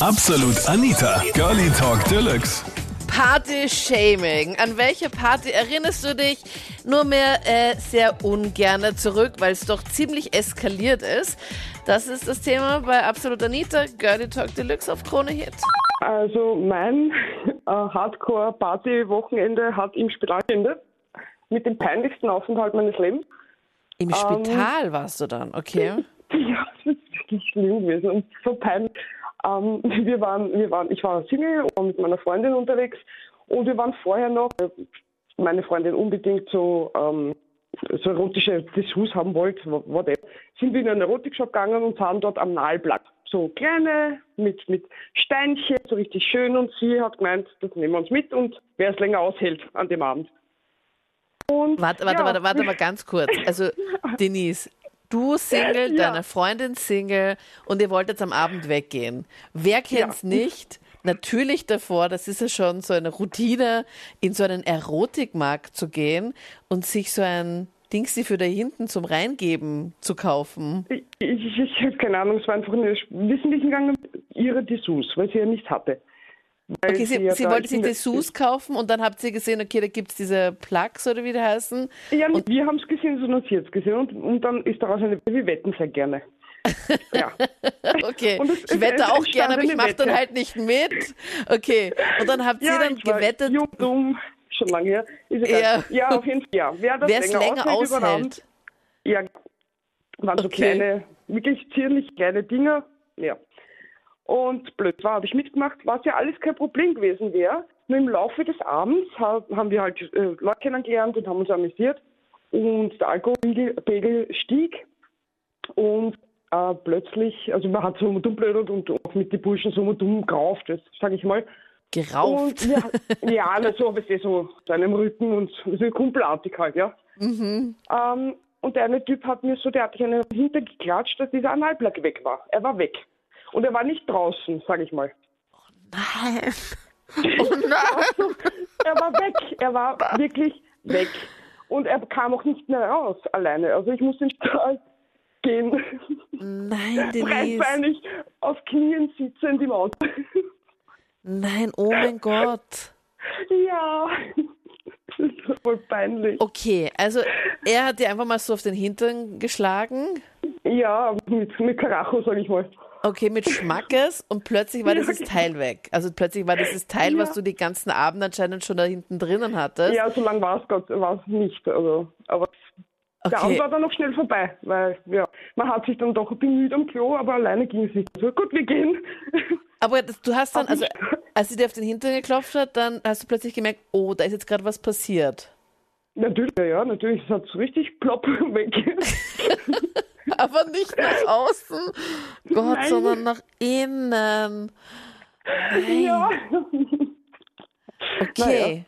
Absolut Anita, Girlie Talk Deluxe. Party-Shaming. An welche Party erinnerst du dich nur mehr äh, sehr ungerne zurück, weil es doch ziemlich eskaliert ist? Das ist das Thema bei Absolut Anita, Girlie Talk Deluxe auf Krone Hit. Also mein äh, Hardcore-Party-Wochenende hat im Spital geendet. Mit dem peinlichsten Aufenthalt meines Lebens. Im Spital warst du dann, okay? Ja, das ist wirklich schlimm gewesen und so peinlich. Ähm, wir waren, wir waren, ich war Single und mit meiner Freundin unterwegs und wir waren vorher noch, äh, meine Freundin unbedingt so, ähm, so erotische Dessous haben wollte, whatever, sind wir in einen Erotikshop gegangen und haben dort am Nagelblatt so kleine mit, mit Steinchen, so richtig schön und sie hat gemeint, das nehmen wir uns mit und wer es länger aushält an dem Abend. Und, warte, warte, ja. warte, warte mal ganz kurz. Also, Denise, du Single, ja. deine Freundin Single und ihr wollt jetzt am Abend weggehen. Wer kennt's ja. nicht? Natürlich davor, das ist ja schon so eine Routine, in so einen Erotikmarkt zu gehen und sich so ein Dingsi für da hinten zum Reingeben zu kaufen. Ich, ich, ich habe keine Ahnung, es war einfach eine Wissentlich gegangen, ihre Dessous, weil sie ja nicht hatte. Okay, Sie, sie, sie wollte sich Dessous kaufen und dann habt ihr gesehen, okay, da gibt es diese Plugs oder wie die heißen. Ja, und wir haben es gesehen, sie hat es gesehen und, und dann ist daraus eine, wir wetten sehr gerne. Ja. okay, es, ich wette es, auch es gerne, aber ich mache dann halt nicht mit. Okay, und dann habt ihr ja, dann gewettet. Jung, dumm, schon lange her. ja. ja, auf jeden Fall, ja. Wer das länger, länger aushält, aushält. ja, waren so okay. kleine, wirklich zierlich kleine Dinger. Ja. Und blöd war, habe ich mitgemacht, was ja alles kein Problem gewesen wäre. Nur im Laufe des Abends haben wir halt äh, Leute kennengelernt und haben uns amüsiert. Und der Alkoholpegel stieg. Und äh, plötzlich, also man hat so dumm blöd und auch mit den Burschen so dumm gerauft, sage ich mal. Gerauft? Und, ja, so, weißt du, so zu einem Rücken und so kumpelartig halt, ja. Mhm. Ähm, und der eine Typ hat mir so, der hat sich einen hintergeklatscht, dass dieser Analplug weg war. Er war weg. Und er war nicht draußen, sage ich mal. Oh nein. Oh nein. er war weg. Er war wirklich weg. Und er kam auch nicht mehr raus alleine. Also ich musste ins Tal gehen. Nein, Denise. Breitbeinig auf Knien sitzend im Auto. Nein, oh mein Gott. Ja. Das ist voll peinlich. Okay, also er hat dir einfach mal so auf den Hintern geschlagen? Ja, mit, mit Karacho, sag ich mal. Okay, mit Schmackes und plötzlich war dieses Teil weg. Also plötzlich war dieses Teil, ja. was du die ganzen Abend anscheinend schon da hinten drinnen hattest. Ja, so lange war es nicht. Also, aber okay. der Abend war dann noch schnell vorbei, weil ja, man hat sich dann doch bemüht am Klo, aber alleine ging es nicht. So, gut, wir gehen. Aber du hast dann, also als sie dir auf den Hintern geklopft hat, dann hast du plötzlich gemerkt, oh, da ist jetzt gerade was passiert. Natürlich, ja, natürlich. Es hat so richtig plopp weg. aber nicht nach außen, Gott, Nein. sondern nach innen. Nein. Ja. Okay. Naja.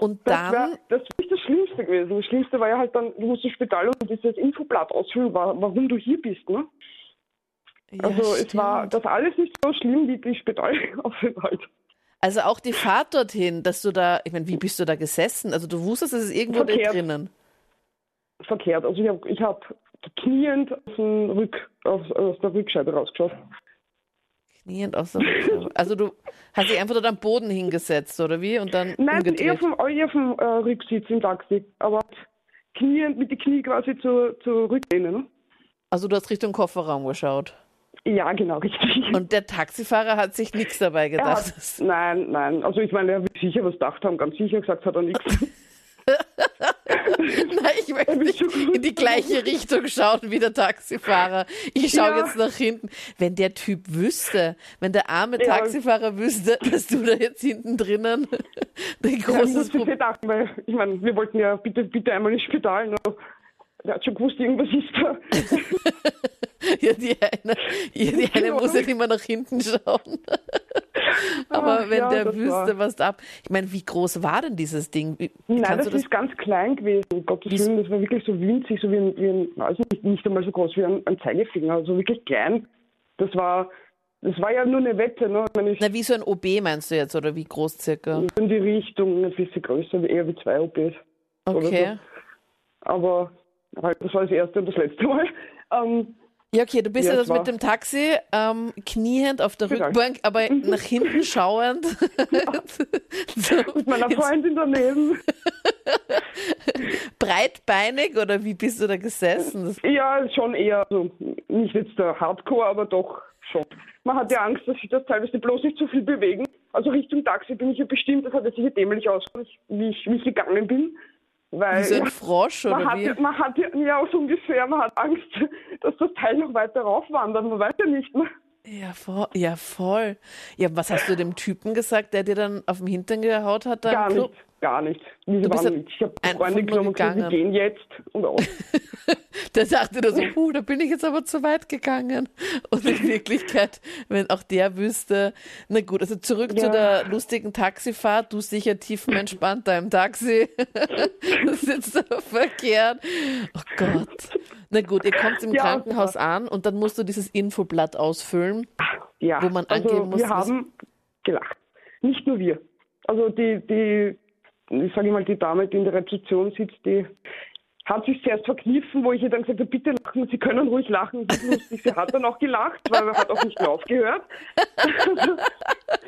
Und dann. Das, wär, das ist nicht das Schlimmste gewesen. Das Schlimmste war ja halt dann, du musst ins Spital und dieses Infoblatt ausfüllen, warum du hier bist, ne? Ja, also stimmt. es war das alles nicht so schlimm wie die Spitalaufenthalt. Also auch die Fahrt dorthin, dass du da, ich meine, wie bist du da gesessen? Also du wusstest, es ist irgendwo Verkehrt. drinnen. Verkehrt. Also ich habe ich hab kniend aus, Rück, aus, aus der Rückscheibe rausgeschaut. Kniend aus der Rückscheibe. Also du hast dich einfach dort am Boden hingesetzt, oder wie? Und dann Nein, umgedreht. eher vom, eher vom äh, Rücksitz im Taxi. Aber kniend mit den Knie quasi zur, zur Rücklehne. Ne? Also du hast Richtung Kofferraum geschaut? Ja, genau, richtig. Und der Taxifahrer hat sich nichts dabei gedacht? Hat, nein, nein. Also ich meine, er wird sicher was gedacht haben. Ganz sicher gesagt hat er nichts. Nein, ich möchte nicht in die gleiche Richtung schauen wie der Taxifahrer. Ich schaue ja. jetzt nach hinten. Wenn der Typ wüsste, wenn der arme ja. Taxifahrer wüsste, dass du da jetzt hinten drinnen ein großes ja, Problem... weil ich meine, wir wollten ja bitte, bitte einmal ins Spital. Ne? Der hat schon gewusst, irgendwas ist da. ja, die eine, die eine muss ja immer nach hinten schauen. Aber Ach, wenn ja, der wüsste, was da ab. Ich meine, wie groß war denn dieses Ding? Wie, Nein, das, das, ist ganz klein gewesen. Um Gottes Willen, das war wirklich so winzig, so wie ein, wie ein also nicht, nicht einmal so groß wie ein, ein Zeigefinger, also wirklich klein. Das war, das war ja nur eine Wette. Ne? Meine, Na, wie so ein OB meinst du jetzt, oder wie groß circa? In die Richtung ein bisschen größer, eher wie zwei OBs. Okay. So. Aber halt, das war das erste und das letzte Mal. Ähm, Ja, okay, du bist ja, jetzt mit dem Taxi ähm, kniehend auf der genau. Rückbank, aber nach hinten schauend. so, mit meiner Freundin daneben. Breitbeinig oder wie bist du da gesessen? Ja, schon eher, also nicht jetzt der Hardcore, aber doch schon. Man hat ja Angst, dass sich das teilweise bloß nicht zu viel bewegen. Also Richtung Taxi bin ich ja bestimmt, das hat jetzt sicher dämlich ausgesehen, wie ich, wie ich gegangen bin. Weil, wie so ein Frosch oder man wie? Hat, man hat ja so ungefähr, man hat Angst, dass das Teil noch weiter raufwandert, man weiß ja nicht mehr. Ja voll, ja, voll. Ja, was hast du dem Typen gesagt, der dir dann auf dem Hintern gehaut hat? Gar nicht, gar nicht. Diese waren nicht. Ich habe Freunde genommen und gesagt, wir gehen jetzt und aus. der sagte da so, uh, da bin ich jetzt aber zu weit gegangen. Und in Wirklichkeit, wenn auch der wüsste, na gut, also zurück ja. zu der lustigen Taxifahrt, du sicher tiefenentspannt da im Taxi, du sitzt da verkehrt. Oh Gott. Na gut, ihr kommt im ja, Krankenhaus an und dann musst du dieses Infoblatt ausfüllen, ja, wo man also angeben muss. Wir haben gelacht. Nicht nur wir. Also die, die, ich sage mal, die Dame, die in der Rezeption sitzt, die hat sich zuerst verkniffen, wo ich ihr dann gesagt habe, bitte lachen, Sie können ruhig lachen. Sie hat dann auch gelacht, weil er hat auch nicht mehr aufgehört.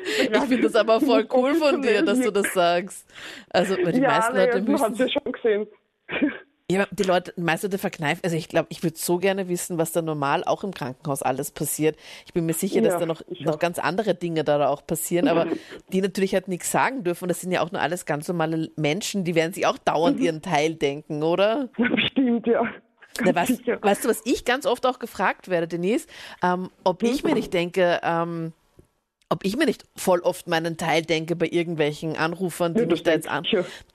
ich finde das aber voll cool von dir, dass du das sagst. Also, weil die ja, meisten Leute ja, müssen... hat ja schon gesehen. Ja, die Leute, die meisten Leute verkneifen. Also ich glaube, ich würde so gerne wissen, was da normal auch im Krankenhaus alles passiert. Ich bin mir sicher, dass ja, da noch, noch ganz andere Dinge da auch passieren, aber die natürlich halt nichts sagen dürfen. Und das sind ja auch nur alles ganz normale Menschen, die werden sich auch dauernd mhm. ihren Teil denken, oder? Stimmt, ja. Na, was, weißt du, was ich ganz oft auch gefragt werde, Denise, ähm, ob ich mir nicht denke, ähm, ob ich mir nicht voll oft meinen Teil denke bei irgendwelchen Anrufern, die ja, mich da jetzt an.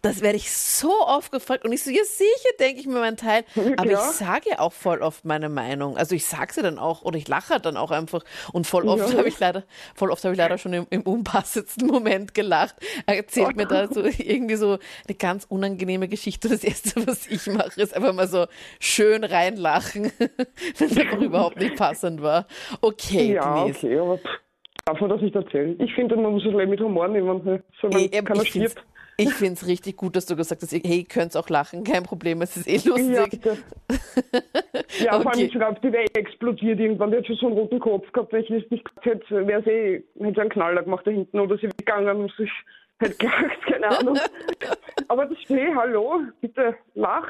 Das werde ich so oft gefragt und ich so, ja sicher denke ich mir meinen Teil, aber ja. ich sage auch voll oft meine Meinung. Also ich sage sie dann auch oder ich lache dann auch einfach und voll oft habe ich leider, voll oft habe ich leider schon im, im unpassendsten Moment gelacht. Er erzählt oh. mir da so irgendwie so eine ganz unangenehme Geschichte. Das erste, was ich mache, ist einfach mal so schön reinlachen, wenn es einfach überhaupt nicht passend war. Okay, ja, Denise. okay, aber Darf man das nicht erzählen? Ich finde, man muss es mit Humor nehmen, ne? solange hey, keiner ich stirbt. Ich finde es richtig gut, dass du gesagt hast, hey, ihr könnt auch lachen, kein Problem, es ist eh lustig. Ja, ja okay. vor allem, ich glaube, die wäre eh explodiert irgendwann. Die hat schon so einen roten Kopf gehabt. Wenn ich das nicht gehabt hätte, wäre sie eh, hätte einen Knaller gemacht da hinten oder sie weggegangen und sich hätte gelacht, keine Ahnung. Aber das stehe, hallo, bitte lach.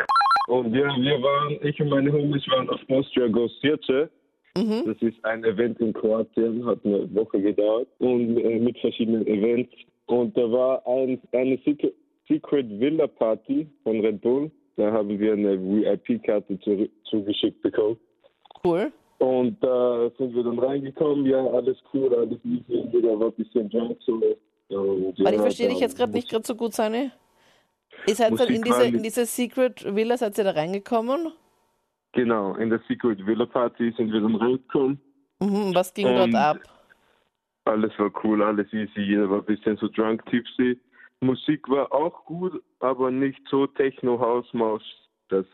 Und ja, wir waren, ich und meine Homies waren auf Austria Ghost Hirche. Mhm. Das ist ein Event in Kroatien, hat eine Woche gedauert und äh, mit verschiedenen Events. Und da war ein, eine Secret, Secret Villa Party von Red Bull. Da haben wir eine VIP-Karte zu, zugeschickt bekommen. Cool. Und da äh, sind wir dann reingekommen, ja, alles cool, alles easy, jeder war ein bisschen drunk so. Und, ja, ich verstehe dich jetzt gerade nicht gerade so gut, Sani. Ihr seid dann in diese, in diese Secret Villa, seid ihr da reingekommen? Genau, in der Secret Villa Party sind wir dann reingekommen. Mhm, was ging dort ab? Alles war cool, alles easy, jeder war ein bisschen so drunk, tipsy. Musik war auch gut, aber nicht so Techno-Hausmaus. Das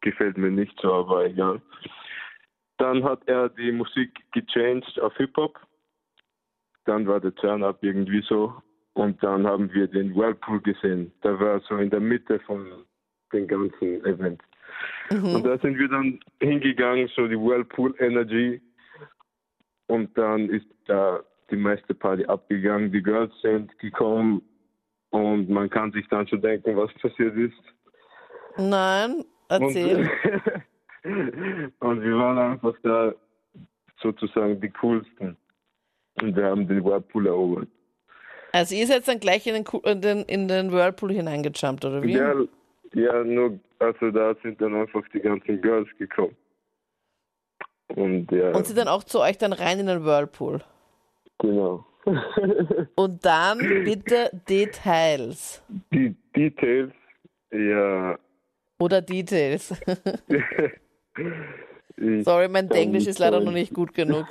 gefällt mir nicht so, aber egal. Dann hat er die Musik gechanged auf Hip-Hop. Dann war der Turn-Up irgendwie so. Und dann haben wir den Whirlpool gesehen. Der war so in der Mitte von dem ganzen Event. Mhm. Und da sind wir dann hingegangen, so die Whirlpool Energy. Und dann ist da die meiste Party abgegangen. Die Girls sind gekommen und man kann sich dann schon denken, was passiert ist. Nein, erzähl. Und, und wir waren einfach da sozusagen die coolsten. Und wir haben den Whirlpool erobert. Also ihr seid dann gleich in den, in den, in den Whirlpool hineingejumpt, oder wie? Ja, ja, nur also da sind dann einfach die ganzen Girls gekommen. Und, ja. Und sind dann auch zu euch dann rein in den Whirlpool? Genau. Und dann bitte Details. Die Details, ja. Oder Details. Sorry, mein Englisch ist leider noch nicht gut genug.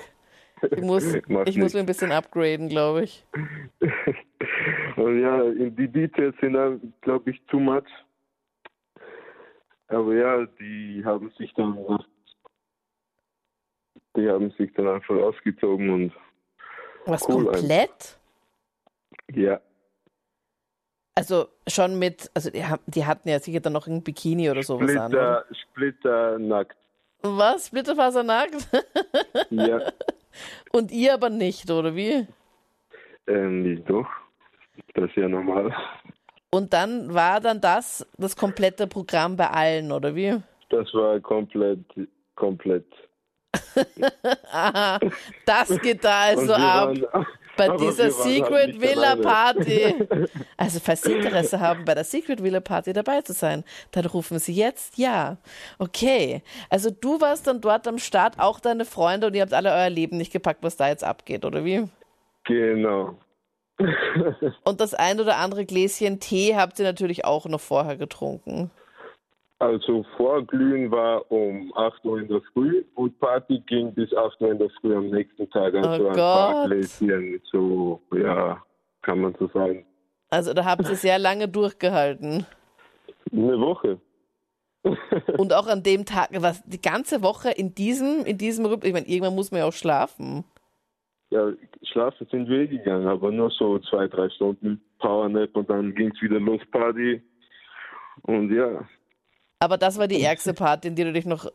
Ich muss, ich muss mir ein bisschen upgraden, glaube ich. Und ja, die Details sind dann, glaube ich, too much. Aber ja, die haben sich dann die haben sich dann einfach ausgezogen und was cool komplett? Einfach. Ja. Also schon mit, also die, die, hatten ja sicher dann noch ein Bikini oder sowas Splitter, an. Oder? Splitter nackt. Was? Splitterfasernackt? Ja. Und ihr aber nicht, oder wie? Ähm, doch. Das ist ja normal. Und dann war dann das das komplette Programm bei allen, oder wie? Das war komplett, komplett. Aha, das geht da also ab. waren- Bei dieser halt Secret Villa alleine. Party. Also, falls Sie Interesse haben, bei der Secret Villa Party dabei zu sein, dann rufen Sie jetzt ja. Okay. Also, du warst dann dort am Start, auch deine Freunde, und ihr habt alle euer Leben nicht gepackt, was da jetzt abgeht, oder wie? Genau. Und das ein oder andere Gläschen Tee habt ihr natürlich auch noch vorher getrunken. Also Vorglühen war um 8 Uhr in der Früh und Party ging bis 8 Uhr in der Früh am nächsten Tag. Also Oh ein paar Gott. Gläschen, so, ja, kann man so sagen. Also, da habt ihr sehr lange durchgehalten. Eine Woche. Und auch an dem Tag, was die ganze Woche in diesem, in diesem Rhythmus, ich meine, irgendwann muss man ja auch schlafen. Ja, schlafen sind wir eh gegangen, aber nur so zwei, drei Stunden Powernap und dann ging es wieder los Party. Und ja, Aber das war die ärgste Party, in die du dich noch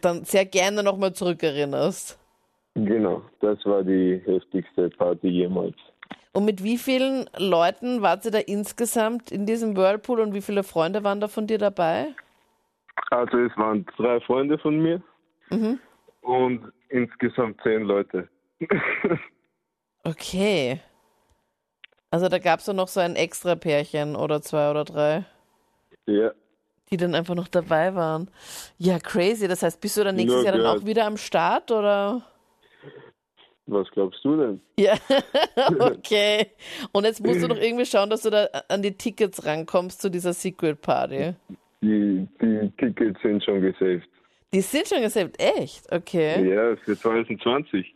dann sehr gerne nochmal zurückerinnerst. genau, das war die heftigste Party jemals. Und mit wie vielen Leuten wart ihr da insgesamt in diesem Whirlpool und wie viele Freunde waren da von dir dabei? Also es waren drei Freunde von mir Mhm. und insgesamt zehn Leute. Okay. Also da gab es noch so ein extra Pärchen oder zwei oder drei, ja, die dann einfach noch dabei waren. Ja, crazy. Das heißt, bist du dann nächstes Nur Jahr dann gehört. auch wieder am Start oder? was glaubst du denn? Ja, okay. Und jetzt musst du noch irgendwie schauen, dass du da an die Tickets rankommst zu dieser Secret Party. Die, die Tickets sind schon gesaved. Die sind schon gesaved, echt? Okay. Ja, für 2020.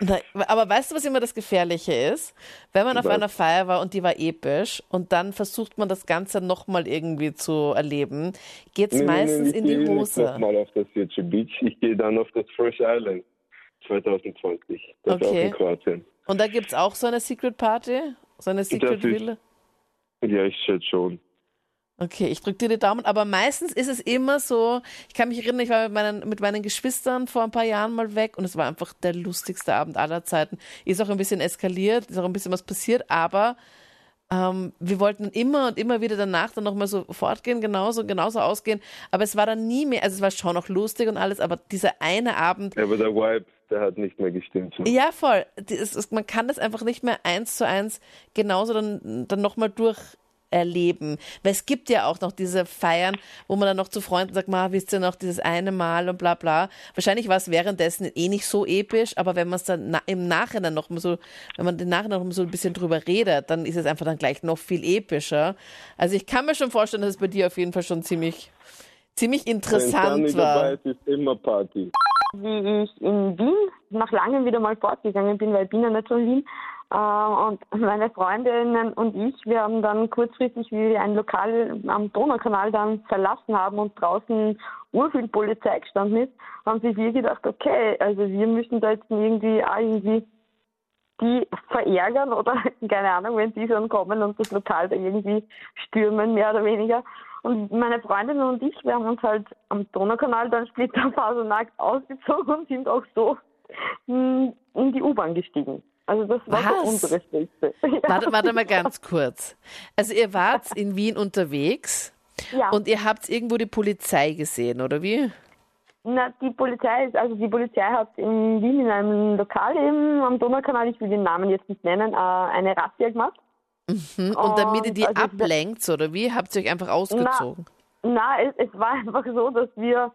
Na, aber weißt du, was immer das Gefährliche ist? Wenn man auf einer Feier war und die war episch und dann versucht man das Ganze nochmal irgendwie zu erleben, geht's meistens ich in die gehe Hose. Nicht nochmal auf das Virgin Beach. Ich gehe dann auf das Fresh Island 2020. Das ist auch Okay. in Kroatien. Und da gibt's auch so eine Secret Party? So eine Secret Villa? Ja, ich schätze schon. Okay, ich drücke dir die Daumen, aber meistens ist es immer so, ich kann mich erinnern, ich war mit meinen, mit meinen Geschwistern vor ein paar Jahren mal weg und es war einfach der lustigste Abend aller Zeiten. Ist auch ein bisschen eskaliert, ist auch ein bisschen was passiert, aber ähm, wir wollten immer und immer wieder danach dann nochmal so fortgehen, genauso, genauso ausgehen, aber es war dann nie mehr, also es war schon noch lustig und alles, aber dieser eine Abend, Aber der Vibe, der hat nicht mehr gestimmt. ja, voll. Es ist, man kann das einfach nicht mehr eins zu eins genauso dann, dann nochmal durcherleben. Weil es gibt ja auch noch diese Feiern, wo man dann noch zu Freunden sagt, ma, wisst ihr noch dieses eine Mal und bla bla. Wahrscheinlich war es währenddessen eh nicht so episch, aber wenn man es dann na im Nachhinein noch mal so, wenn man den Nachhinein noch mal so ein bisschen drüber redet, dann ist es einfach dann gleich noch viel epischer. Also ich kann mir schon vorstellen, dass es bei dir auf jeden Fall schon ziemlich, ziemlich Wenn interessant Sunny war. dabei ist, ist immer Party. wie ich in Wien nach langem wieder mal fortgegangen bin, weil ich bin ja nicht von Wien. Äh, und meine Freundinnen und ich, wir haben dann kurzfristig, wie wir ein Lokal am Donaukanal dann verlassen haben und draußen urviel Polizei gestanden ist, haben sich wir gedacht, okay, also wir müssen da jetzt irgendwie auch irgendwie die verärgern oder keine Ahnung, wenn die schon kommen und das Lokal da irgendwie stürmen, mehr oder weniger. Und meine Freundinnen und ich, wir haben uns halt am Donaukanal dann splitterfasernackt ausgezogen und sind auch so mh, in die U-Bahn gestiegen. Also das war Was? unsere. Ja. Warte, warte mal ganz kurz. Also ihr wart in Wien unterwegs Ja. und ihr habt irgendwo die Polizei gesehen, oder wie? Na, die Polizei ist, also die Polizei hat in Wien in einem Lokal eben am Donaukanal, ich will den Namen jetzt nicht nennen, äh, eine Razzia gemacht. Hm? Und damit ihr die also- ablenkt, oder wie? Habt ihr euch einfach ausgezogen? Na, es, es war einfach so, dass wir,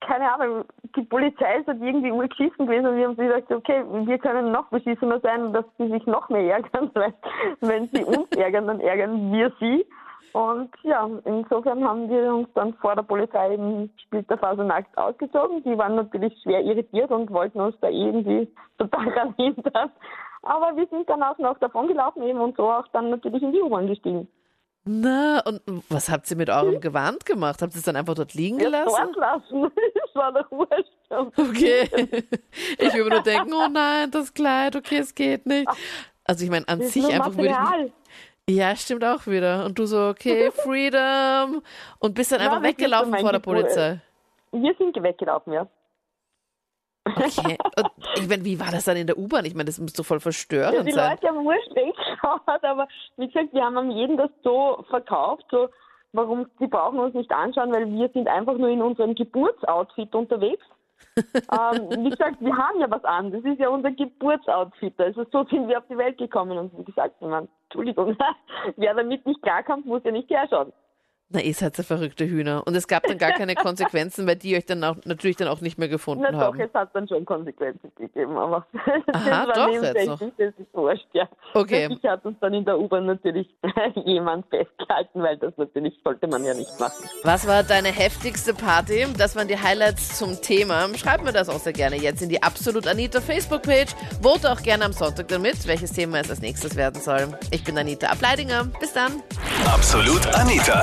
keine Ahnung, die Polizei ist halt irgendwie urgeschissen gewesen und wir haben gesagt, okay, wir können noch beschissener sein, dass sie sich noch mehr ärgern, weil wenn sie uns ärgern, dann ärgern wir sie. Und ja, insofern haben wir uns dann vor der Polizei eben splitterfasernackt ausgezogen. Die waren natürlich schwer irritiert und wollten uns da irgendwie total ranhindern. Aber wir sind dann auch noch davon gelaufen eben und so auch dann natürlich in die U-Bahn gestiegen. Na, und was habt ihr mit eurem Gewand gemacht? Habt ihr es dann einfach dort liegen gelassen? dort lassen. Das war doch wurscht. Okay. Ich würde nur denken, oh nein, das Kleid, okay, es geht nicht. Also ich meine, an Das sich einfach würde ich Material. Ja, stimmt auch wieder. Und du so, okay, Freedom. Und bist dann Ja, einfach weggelaufen vor der. Polizei. wir sind weggelaufen, ja. Okay. Und ich meine, wie war das dann in der U-Bahn? Ich meine, das muss doch voll verstörend ja, die sein. Die Leute haben wurscht weggeschaut, aber wie gesagt, wir haben jedem das so verkauft, so, warum, sie brauchen uns nicht anschauen, weil wir sind einfach nur in unserem Geburtsoutfit unterwegs. ähm, wie gesagt, wir haben ja was an. Das ist ja unser Geburtsoutfit. Also so sind wir auf die Welt gekommen und wie gesagt, man, Entschuldigung, wer damit nicht klarkommt, muss ja nicht herschauen. Na, ihr seid so verrückte Hühner. Und es gab dann gar keine Konsequenzen, weil die euch dann auch, natürlich dann auch nicht mehr gefunden Na haben. doch, es hat dann schon Konsequenzen gegeben, aber Aha, das war doch jetzt noch. das ist wurscht, ja. Okay. Ich hat uns dann in der U-Bahn natürlich jemand festgehalten, weil das natürlich sollte man ja nicht machen. Was war deine heftigste Party? Das waren die Highlights zum Thema. Schreib mir das auch sehr gerne jetzt in die Absolut Anita Facebook-Page. Vote auch gerne am Sonntag damit, welches Thema es als nächstes werden soll. Ich bin Anita Ableidinger. Bis dann. Absolut Anita.